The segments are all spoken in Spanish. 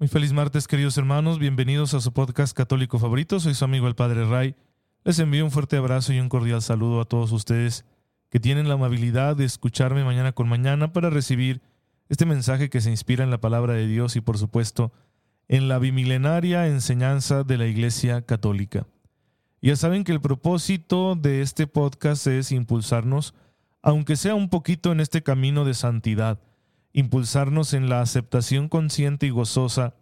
Muy feliz martes, queridos hermanos. Bienvenidos a su podcast católico favorito. Soy su amigo el Padre Ray. Les envío un fuerte abrazo y un cordial saludo a todos ustedes que tienen la amabilidad de escucharme mañana con mañana para recibir este mensaje que se inspira en la palabra de Dios y por supuesto en la bimilenaria enseñanza de la Iglesia Católica. Ya saben que el propósito de este podcast es impulsarnos, aunque sea un poquito en este camino de santidad, impulsarnos en la aceptación consciente y gozosa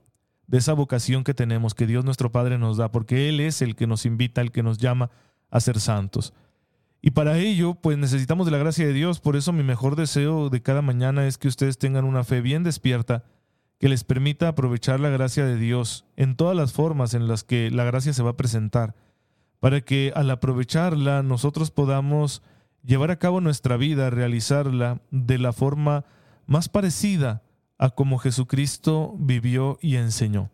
de esa vocación que tenemos, que Dios nuestro Padre nos da, porque Él es el que nos invita, el que nos llama a ser santos. Y para ello, pues necesitamos de la gracia de Dios, por eso mi mejor deseo de cada mañana es que ustedes tengan una fe bien despierta, que les permita aprovechar la gracia de Dios en todas las formas en las que la gracia se va a presentar, para que al aprovecharla nosotros podamos llevar a cabo nuestra vida, realizarla de la forma más parecida a como Jesucristo vivió y enseñó.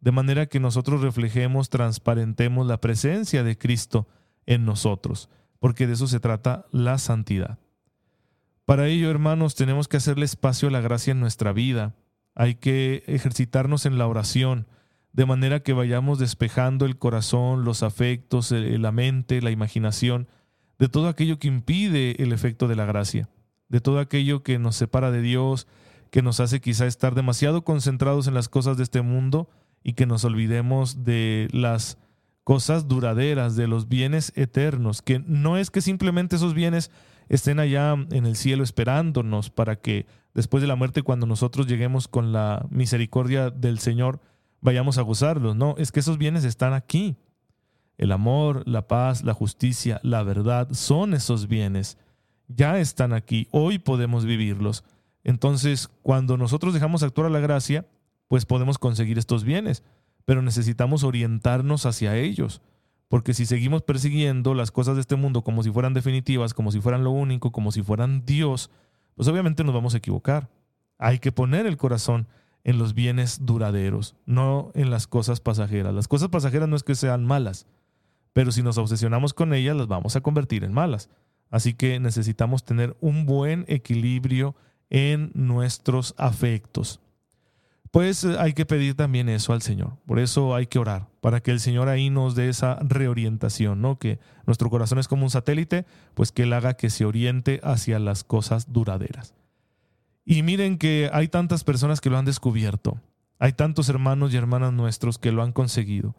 De manera que nosotros reflejemos, transparentemos la presencia de Cristo en nosotros, porque de eso se trata la santidad. Para ello, hermanos, tenemos que hacerle espacio a la gracia en nuestra vida. Hay que ejercitarnos en la oración, de manera que vayamos despejando el corazón, los afectos, la mente, la imaginación, de todo aquello que impide el efecto de la gracia, de todo aquello que nos separa de Dios, que nos hace quizá estar demasiado concentrados en las cosas de este mundo y que nos olvidemos de las cosas duraderas, de los bienes eternos, que no es que simplemente esos bienes estén allá en el cielo esperándonos para que después de la muerte, cuando nosotros lleguemos con la misericordia del Señor, vayamos a gozarlos. No, es que esos bienes están aquí. El amor, la paz, la justicia, la verdad son esos bienes. Ya están aquí. Hoy podemos vivirlos. Entonces, cuando nosotros dejamos actuar a la gracia, pues podemos conseguir estos bienes, pero necesitamos orientarnos hacia ellos, porque si seguimos persiguiendo las cosas de este mundo como si fueran definitivas, como si fueran lo único, como si fueran Dios, pues obviamente nos vamos a equivocar. Hay que poner el corazón en los bienes duraderos, no en las cosas pasajeras. Las cosas pasajeras no es que sean malas, pero si nos obsesionamos con ellas las vamos a convertir en malas. Así que necesitamos tener un buen equilibrio en nuestros afectos. Pues eh, hay que pedir también eso al Señor. Por eso hay que orar, para que el Señor ahí nos dé esa reorientación, ¿no? Que nuestro corazón es como un satélite, pues que Él haga que se oriente hacia las cosas duraderas. Y miren que hay tantas personas que lo han descubierto. Hay tantos hermanos y hermanas nuestros que lo han conseguido.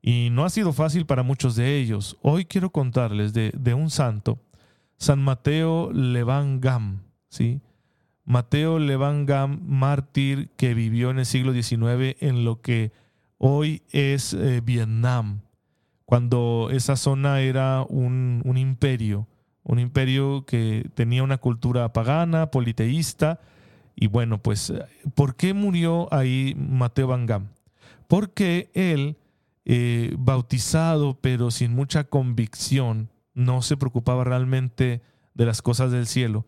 Y no ha sido fácil para muchos de ellos. Hoy quiero contarles de, de un santo, San Mateo Levan Gam, ¿sí? Mateo Levangam, mártir que vivió en el siglo XIX en lo que hoy es eh, Vietnam, cuando esa zona era un, un, imperio, un imperio que tenía una cultura pagana, politeísta, y bueno, pues, ¿por qué murió ahí Mateo Van Gam? Porque él, eh, bautizado pero sin mucha convicción, no se preocupaba realmente de las cosas del cielo,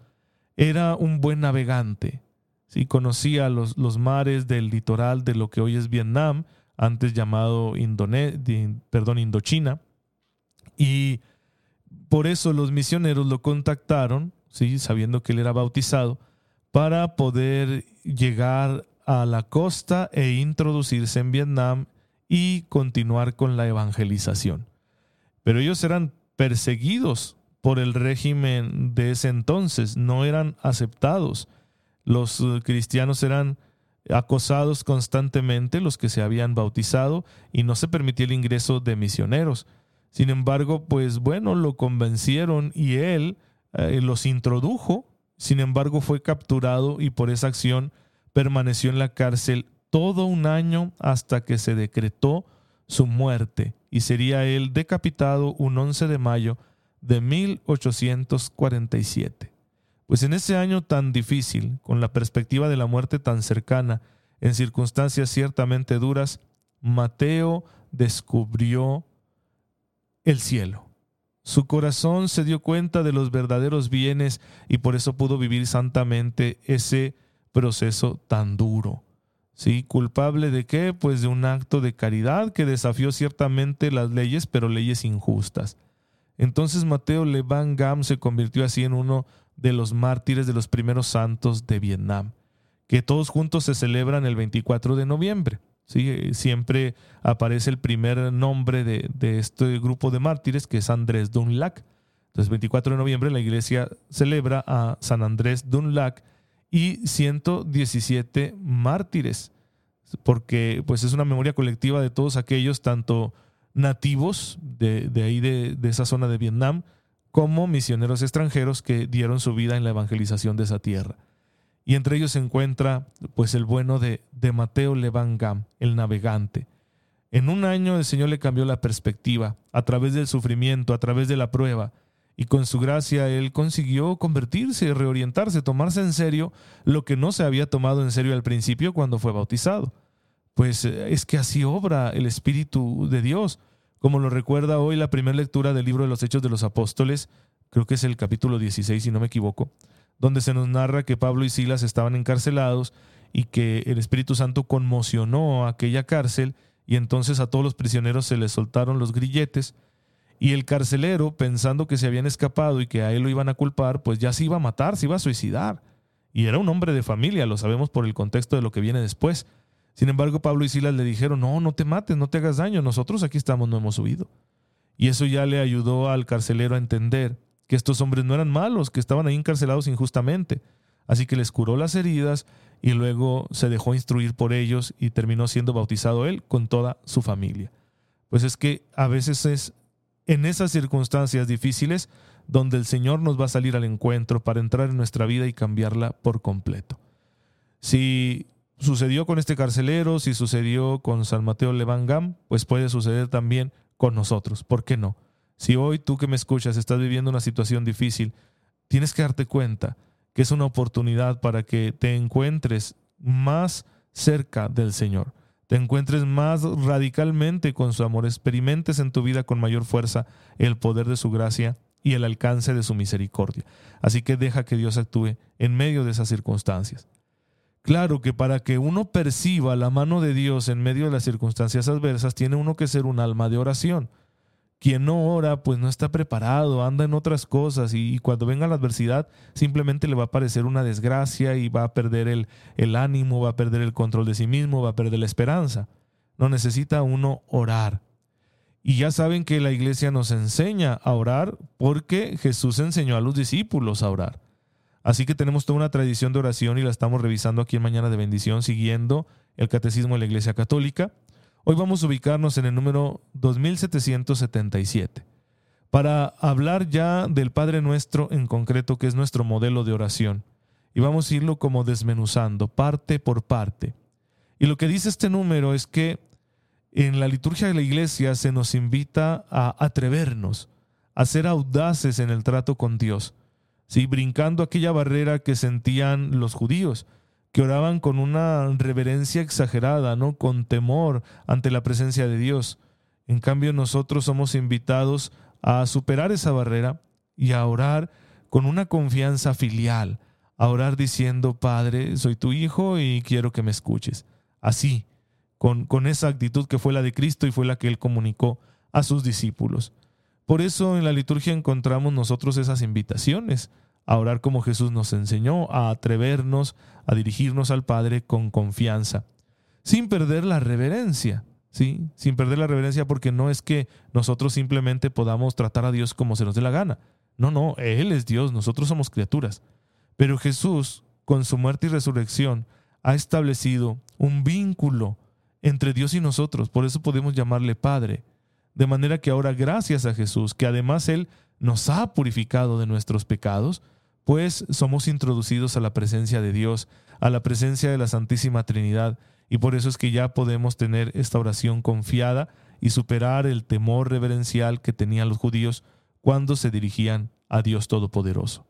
era un buen navegante. ¿sí? Conocía los, los mares del litoral de lo que hoy es Vietnam, antes llamado Indochina. Y por eso los misioneros lo contactaron, ¿sí? sabiendo que él era bautizado, para poder llegar a la costa e introducirse en Vietnam y continuar con la evangelización. Pero ellos eran perseguidos por el régimen de ese entonces, no eran aceptados. Los eh, cristianos eran acosados constantemente, los que se habían bautizado, y no se permitía el ingreso de misioneros. Sin embargo, pues bueno, lo convencieron y él eh, los introdujo, sin embargo fue capturado y por esa acción permaneció en la cárcel todo un año hasta que se decretó su muerte y sería él decapitado un 11 de mayo de 1847. Pues en ese año tan difícil, con la perspectiva de la muerte tan cercana, en circunstancias ciertamente duras, Mateo descubrió el cielo. Su corazón se dio cuenta de los verdaderos bienes y por eso pudo vivir santamente ese proceso tan duro. ¿Sí? ¿Culpable de qué? Pues de un acto de caridad que desafió ciertamente las leyes, pero leyes injustas. Entonces Mateo Levan Gam se convirtió así en uno de los mártires de los primeros santos de Vietnam, que todos juntos se celebran el 24 de noviembre. ¿sí? Siempre aparece el primer nombre de, de este grupo de mártires, que es Andrés Dunlac. Entonces, 24 de noviembre la iglesia celebra a San Andrés Dunlac y 117 mártires, porque pues es una memoria colectiva de todos aquellos, tanto nativos de, ahí de, esa zona de Vietnam, como misioneros extranjeros que dieron su vida en la evangelización de esa tierra. Y entre ellos se encuentra pues el bueno de, de Mateo Levangam, el navegante. En un año el Señor le cambió la perspectiva, a través del sufrimiento, a través de la prueba, y con su gracia él consiguió convertirse, reorientarse, tomarse en serio lo que no se había tomado en serio al principio cuando fue bautizado. Pues eh, es que así obra el Espíritu de Dios, como lo recuerda hoy la primera lectura del libro de los Hechos de los Apóstoles, creo que es el capítulo 16 si no me equivoco, donde se nos narra que Pablo y Silas estaban encarcelados y que el Espíritu Santo conmocionó aquella cárcel y entonces a todos los prisioneros se les soltaron los grilletes y el carcelero, pensando que se habían escapado y que a él lo iban a culpar, pues ya se iba a matar, se iba a suicidar. Y era un hombre de familia, lo sabemos por el contexto de lo que viene después. Sin embargo, Pablo y Silas le dijeron, no, no te mates, no te hagas daño, nosotros aquí estamos, no hemos huido. Y eso ya le ayudó al carcelero a entender que estos hombres no eran malos, que estaban ahí encarcelados injustamente. Así que les curó las heridas y luego se dejó instruir por ellos y terminó siendo bautizado él con toda su familia. Pues es que a veces es en esas circunstancias difíciles donde el Señor nos va a salir al encuentro para entrar en nuestra vida y cambiarla por completo. Si sucedió con este carcelero, si sucedió con San Mateo Levangam, pues puede suceder también con nosotros. ¿Por qué no? Si hoy tú que me escuchas estás viviendo una situación difícil, tienes que darte cuenta que es una oportunidad para que te encuentres más cerca del Señor te encuentres más radicalmente con su amor, experimentes en tu vida con mayor fuerza el poder de su gracia y el alcance de su misericordia. Así que deja que Dios actúe en medio de esas circunstancias. Claro que para que uno perciba la mano de Dios en medio de las circunstancias adversas, tiene uno que ser un alma de oración. Quien no ora, pues no está preparado, anda en otras cosas y, cuando venga la adversidad simplemente le va a parecer una desgracia y va a perder el, el ánimo, va a perder el control de sí mismo, va a perder la esperanza. No necesita uno orar. Y ya saben que la iglesia nos enseña a orar porque Jesús enseñó a los discípulos a orar. Así que tenemos toda una tradición de oración y la estamos revisando aquí en Mañana de Bendición siguiendo el Catecismo de la Iglesia Católica. Hoy vamos a ubicarnos en el número 2777 para hablar ya del Padre Nuestro en concreto, que es nuestro modelo de oración. Y vamos a irlo como desmenuzando, parte por parte. Y lo que dice este número es que en la liturgia de la iglesia se nos invita a atrevernos, a ser audaces en el trato con Dios, ¿sí? brincando aquella barrera que sentían los judíos, que oraban con una reverencia exagerada, ¿no? Con temor ante la presencia de Dios. En cambio, nosotros somos invitados a superar esa barrera y a orar con una confianza filial, a orar diciendo, Padre, soy tu hijo y quiero que me escuches. Así, con, con esa actitud que fue la de Cristo y fue la que él comunicó a sus discípulos. Por eso en la liturgia encontramos nosotros esas invitaciones a orar como Jesús nos enseñó, a atrevernos a dirigirnos al Padre con confianza, sin perder la reverencia, ¿sí? Sin perder la reverencia porque no es que nosotros simplemente podamos tratar a Dios como se nos dé la gana. No, no, Él es Dios, nosotros somos criaturas. Pero Jesús, con su muerte y resurrección, ha establecido un vínculo entre Dios y nosotros, por eso podemos llamarle Padre. De manera que ahora, gracias a Jesús, que además Él nos ha purificado de nuestros pecados, pues somos introducidos a la presencia de Dios, a la presencia de la Santísima Trinidad, y por eso es que ya podemos tener esta oración confiada y superar el temor reverencial que tenían los judíos cuando se dirigían a Dios Todopoderoso.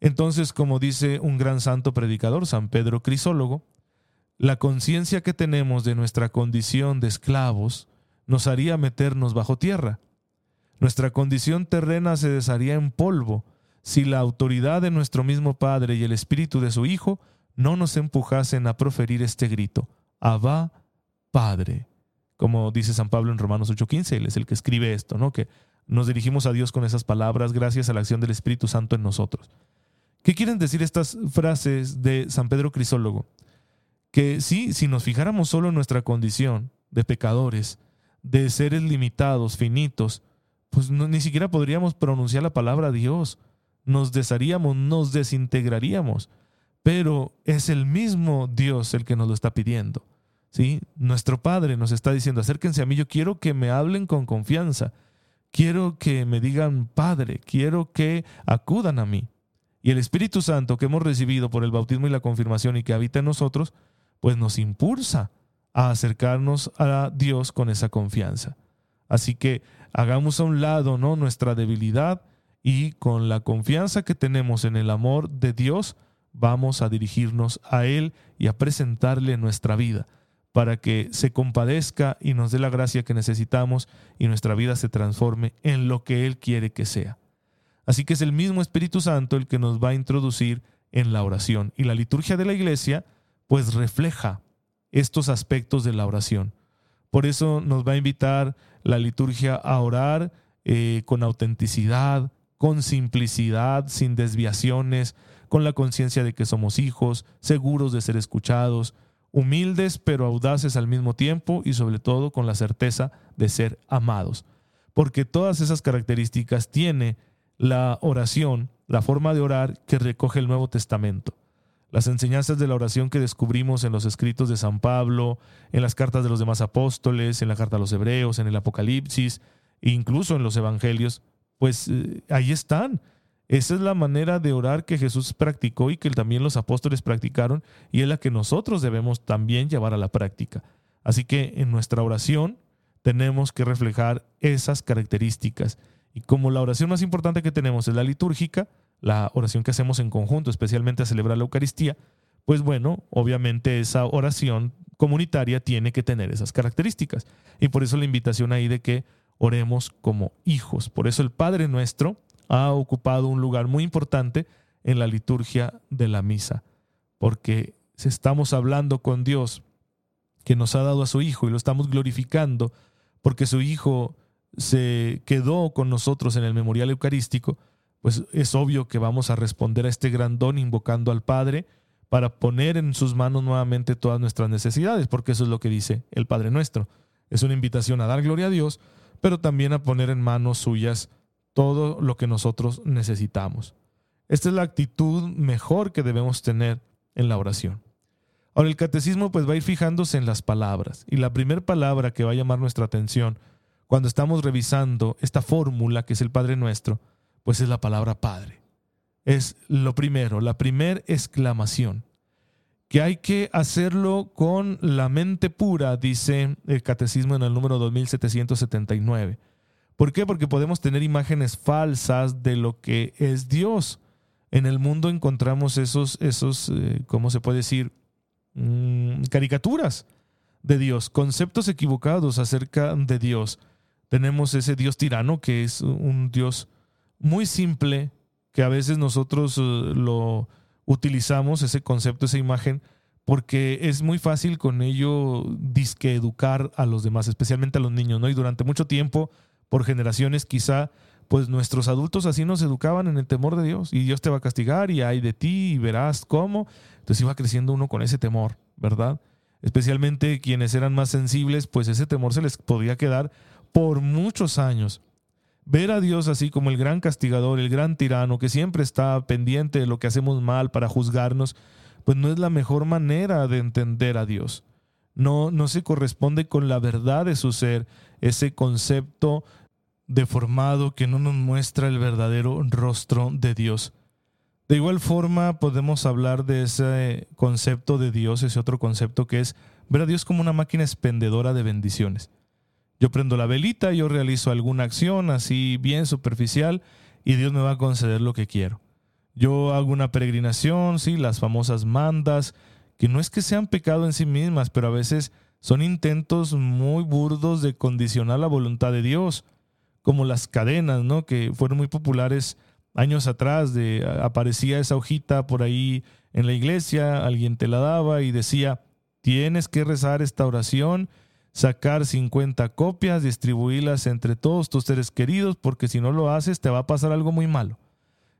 Entonces, como dice un gran santo predicador, San Pedro Crisólogo, la conciencia que tenemos de nuestra condición de esclavos nos haría meternos bajo tierra Nuestra condición terrena se desharía en polvo si la autoridad de nuestro mismo Padre y el Espíritu de su Hijo no nos empujasen a proferir este grito, Abba, Padre. Como dice San Pablo en Romanos 8:15, él es el que escribe esto, ¿no? Que nos dirigimos a Dios con esas palabras gracias a la acción del Espíritu Santo en nosotros. ¿Qué quieren decir estas frases de San Pedro Crisólogo? Que sí, si nos fijáramos solo en nuestra condición de pecadores, de seres limitados, finitos, pues ni siquiera podríamos pronunciar la palabra Dios. Nos desharíamos, nos desintegraríamos. Pero es el mismo Dios el que nos lo está pidiendo. ¿sí? Nuestro Padre nos está diciendo, acérquense a mí, yo quiero que me hablen con confianza. Quiero que me digan Padre, quiero que acudan a mí. Y el Espíritu Santo que hemos recibido por el bautismo y la confirmación y que habita en nosotros, pues nos impulsa a acercarnos a Dios con esa confianza. Así que hagamos a un lado ¿no? nuestra debilidad y con la confianza que tenemos en el amor de Dios, vamos a dirigirnos a Él y a presentarle nuestra vida para que se compadezca y nos dé la gracia que necesitamos y nuestra vida se transforme en lo que Él quiere que sea. Así que es el mismo Espíritu Santo el que nos va a introducir en la oración. Y la liturgia de la iglesia pues refleja estos aspectos de la oración. Por eso nos va a invitar la liturgia a orar eh, con autenticidad, con simplicidad, sin desviaciones, con la conciencia de que somos hijos, seguros de ser escuchados, humildes pero audaces al mismo tiempo y sobre todo con la certeza de ser amados. Porque todas esas características tiene la oración, la forma de orar que recoge el Nuevo Testamento. Las enseñanzas de la oración que descubrimos en los escritos de San Pablo, en las cartas de los demás apóstoles, en la carta a los hebreos, en el Apocalipsis, e incluso en los evangelios, pues eh, ahí están. Esa es la manera de orar que Jesús practicó y que también los apóstoles practicaron y es la que nosotros debemos también llevar a la práctica. Así que en nuestra oración tenemos que reflejar esas características y como la oración más importante que tenemos es la litúrgica, la oración que hacemos en conjunto, especialmente a celebrar la Eucaristía, pues bueno, obviamente esa oración comunitaria tiene que tener esas características. Y por eso la invitación ahí de que oremos como hijos. Por eso el Padre nuestro ha ocupado un lugar muy importante en la liturgia de la misa, porque si estamos hablando con Dios que nos ha dado a su Hijo y lo estamos glorificando, porque su Hijo se quedó con nosotros en el memorial eucarístico, pues es obvio que vamos a responder a este gran don invocando al Padre para poner en sus manos nuevamente todas nuestras necesidades, porque eso es lo que dice el Padre nuestro. Es una invitación a dar gloria a Dios, pero también a poner en manos suyas todo lo que nosotros necesitamos. Esta es la actitud mejor que debemos tener en la oración. Ahora el catecismo pues va a ir fijándose en las palabras y la primera palabra que va a llamar nuestra atención cuando estamos revisando esta fórmula que es el Padre Nuestro, pues es la palabra Padre. Es lo primero, la primera exclamación. Que hay que hacerlo con la mente pura, dice el Catecismo en el número 2779. ¿Por qué? Porque podemos tener imágenes falsas de lo que es Dios. En el mundo encontramos esos, esos eh, ¿cómo se puede decir? Mm, caricaturas de Dios, conceptos equivocados acerca de Dios tenemos ese Dios tirano que es un Dios muy simple, que a veces nosotros eh, lo utilizamos, ese concepto, esa imagen, porque es muy fácil con ello disque educar a los demás, especialmente a los niños, ¿no? Y durante mucho tiempo, por generaciones quizá, pues nuestros adultos así nos educaban en el temor de Dios, y Dios te va a castigar, y hay de ti, y verás cómo. Entonces iba creciendo uno con ese temor, ¿verdad? Especialmente quienes eran más sensibles, pues ese temor se les podía quedar por muchos años. Ver a Dios así como el gran castigador, el gran tirano, que siempre está pendiente de lo que hacemos mal para juzgarnos, pues no es la mejor manera de entender a Dios. No, no se corresponde con la verdad de su ser, ese concepto deformado que no nos muestra el verdadero rostro de Dios. De igual forma podemos hablar de ese concepto de Dios, ese otro concepto que es ver a Dios como una máquina expendedora de bendiciones. Yo prendo la velita, yo realizo alguna acción así bien superficial y Dios me va a conceder lo que quiero. Yo hago una peregrinación, sí, las famosas mandas, que no es que sean pecado en sí mismas, pero a veces son intentos muy burdos de condicionar la voluntad de Dios, como las cadenas, ¿no? Que fueron muy populares años atrás, de aparecía esa hojita por ahí en la iglesia, alguien te la daba y decía, tienes que rezar esta oración, sacar 50 copias, distribuirlas entre todos tus seres queridos, porque si no lo haces te va a pasar algo muy malo.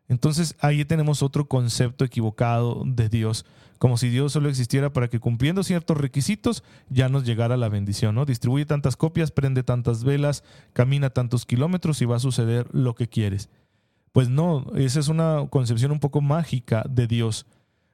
Entonces ahí tenemos otro concepto equivocado de Dios, como si Dios solo existiera para que cumpliendo ciertos requisitos ya nos llegara la bendición, ¿no? Distribuye tantas copias, prende tantas velas, camina tantos kilómetros y va a suceder lo que quieres. Pues no, esa es una concepción un poco mágica de Dios.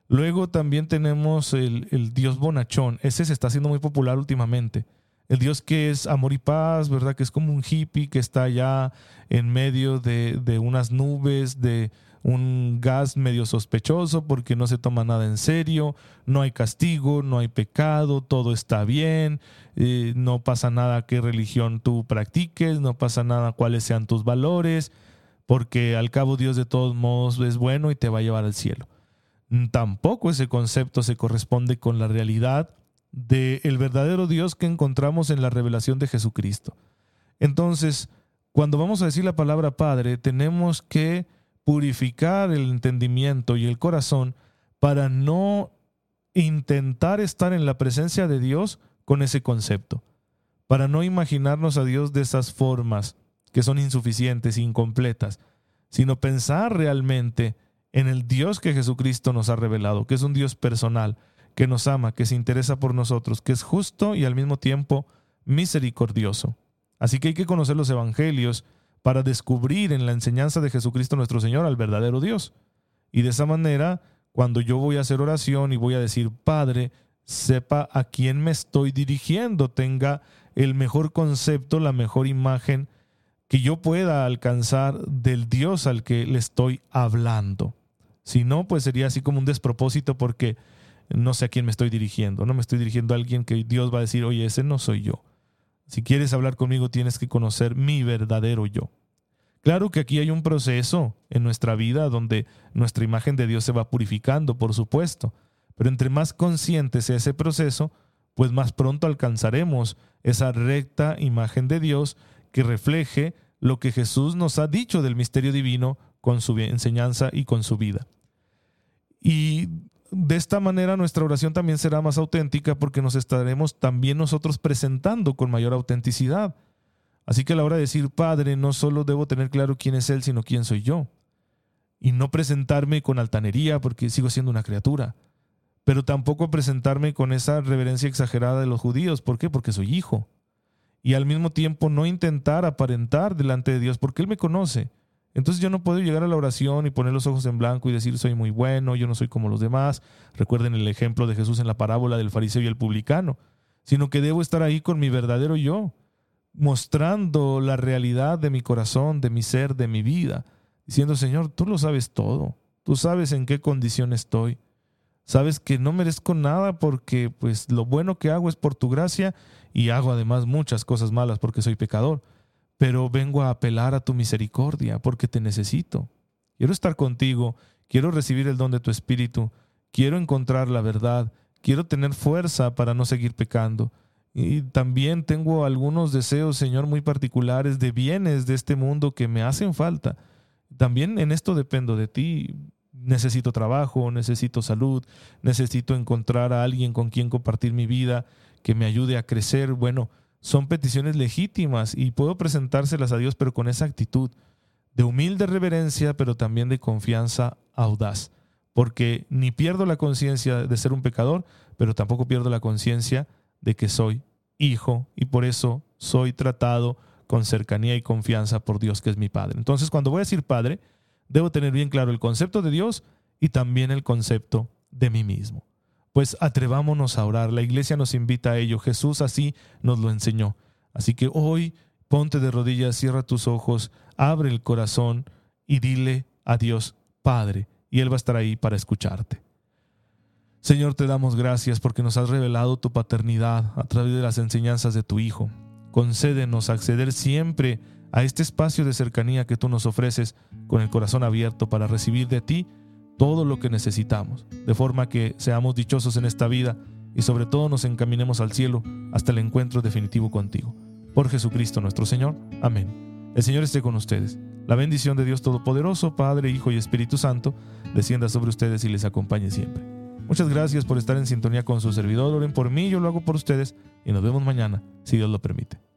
Luego también tenemos el, Dios bonachón. Ese se está haciendo muy popular últimamente. El Dios que es amor y paz, ¿verdad? Que es como un hippie que está allá en medio de, de unas nubes, de un gas medio sospechoso porque no se toma nada en serio, no hay castigo, no hay pecado, todo está bien, eh, no pasa nada qué religión tú practiques, no pasa nada cuáles sean tus valores porque al cabo Dios de todos modos es bueno y te va a llevar al cielo. Tampoco ese concepto se corresponde con la realidad del el verdadero Dios que encontramos en la revelación de Jesucristo. Entonces, cuando vamos a decir la palabra Padre, tenemos que purificar el entendimiento y el corazón para no intentar estar en la presencia de Dios con ese concepto, para no imaginarnos a Dios de esas formas, que son insuficientes, incompletas, sino pensar realmente en el Dios que Jesucristo nos ha revelado, que es un Dios personal, que nos ama, que se interesa por nosotros, que es justo y al mismo tiempo misericordioso. Así que hay que conocer los evangelios para descubrir en la enseñanza de Jesucristo nuestro Señor al verdadero Dios. Y de esa manera, cuando yo voy a hacer oración y voy a decir, Padre, sepa a quién me estoy dirigiendo, tenga el mejor concepto, la mejor imagen que yo pueda alcanzar del Dios al que le estoy hablando. Si no, pues sería así como un despropósito porque no sé a quién me estoy dirigiendo. No me estoy dirigiendo a alguien que Dios va a decir, oye, ese no soy yo. Si quieres hablar conmigo, tienes que conocer mi verdadero yo. Claro que aquí hay un proceso en nuestra vida donde nuestra imagen de Dios se va purificando, por supuesto. Pero entre más consciente sea ese proceso, pues más pronto alcanzaremos esa recta imagen de Dios que refleje lo que Jesús nos ha dicho del misterio divino con su enseñanza y con su vida. Y de esta manera nuestra oración también será más auténtica porque nos estaremos también nosotros presentando con mayor autenticidad. Así que a la hora de decir Padre, no solo debo tener claro quién es Él, sino quién soy yo. Y no presentarme con altanería porque sigo siendo una criatura. Pero tampoco presentarme con esa reverencia exagerada de los judíos. ¿Por qué? Porque soy hijo y al mismo tiempo no intentar aparentar delante de Dios, porque Él me conoce. Entonces yo no puedo llegar a la oración y poner los ojos en blanco y decir soy muy bueno, yo no soy como los demás. Recuerden el ejemplo de Jesús en la parábola del fariseo y el publicano, sino que debo estar ahí con mi verdadero yo, mostrando la realidad de mi corazón, de mi ser, de mi vida, diciendo Señor, tú lo sabes todo, tú sabes en qué condición estoy, sabes que no merezco nada porque pues lo bueno que hago es por tu gracia y hago además muchas cosas malas porque soy pecador, pero vengo a apelar a tu misericordia porque te necesito. Quiero estar contigo, quiero recibir el don de tu espíritu, quiero encontrar la verdad, quiero tener fuerza para no seguir pecando. Y también tengo algunos deseos, Señor, muy particulares de bienes de este mundo que me hacen falta. También en esto dependo de ti. Necesito trabajo, necesito salud, necesito encontrar a alguien con quien compartir mi vida que me ayude a crecer. Bueno, son peticiones legítimas y puedo presentárselas a Dios, pero con esa actitud de humilde reverencia, pero también de confianza audaz. Porque ni pierdo la conciencia de ser un pecador, pero tampoco pierdo la conciencia de que soy hijo y por eso soy tratado con cercanía y confianza por Dios que es mi Padre. Entonces, cuando voy a decir Padre, debo tener bien claro el concepto de Dios y también el concepto de mí mismo pues atrevámonos a orar. La iglesia nos invita a ello. Jesús así nos lo enseñó. Así que hoy ponte de rodillas, cierra tus ojos, abre el corazón y dile a Dios, Padre, y Él va a estar ahí para escucharte. Señor, te damos gracias porque nos has revelado tu paternidad a través de las enseñanzas de tu Hijo. Concédenos acceder siempre a este espacio de cercanía que tú nos ofreces con el corazón abierto para recibir de ti todo lo que necesitamos, de forma que seamos dichosos en esta vida y sobre todo nos encaminemos al cielo hasta el encuentro definitivo contigo. Por Jesucristo nuestro Señor. Amén. El Señor esté con ustedes. La bendición de Dios Todopoderoso, Padre, Hijo y Espíritu Santo, descienda sobre ustedes y les acompañe siempre. Muchas gracias por estar en sintonía con su servidor. Oren por mí, yo lo hago por ustedes y nos vemos mañana, si Dios lo permite.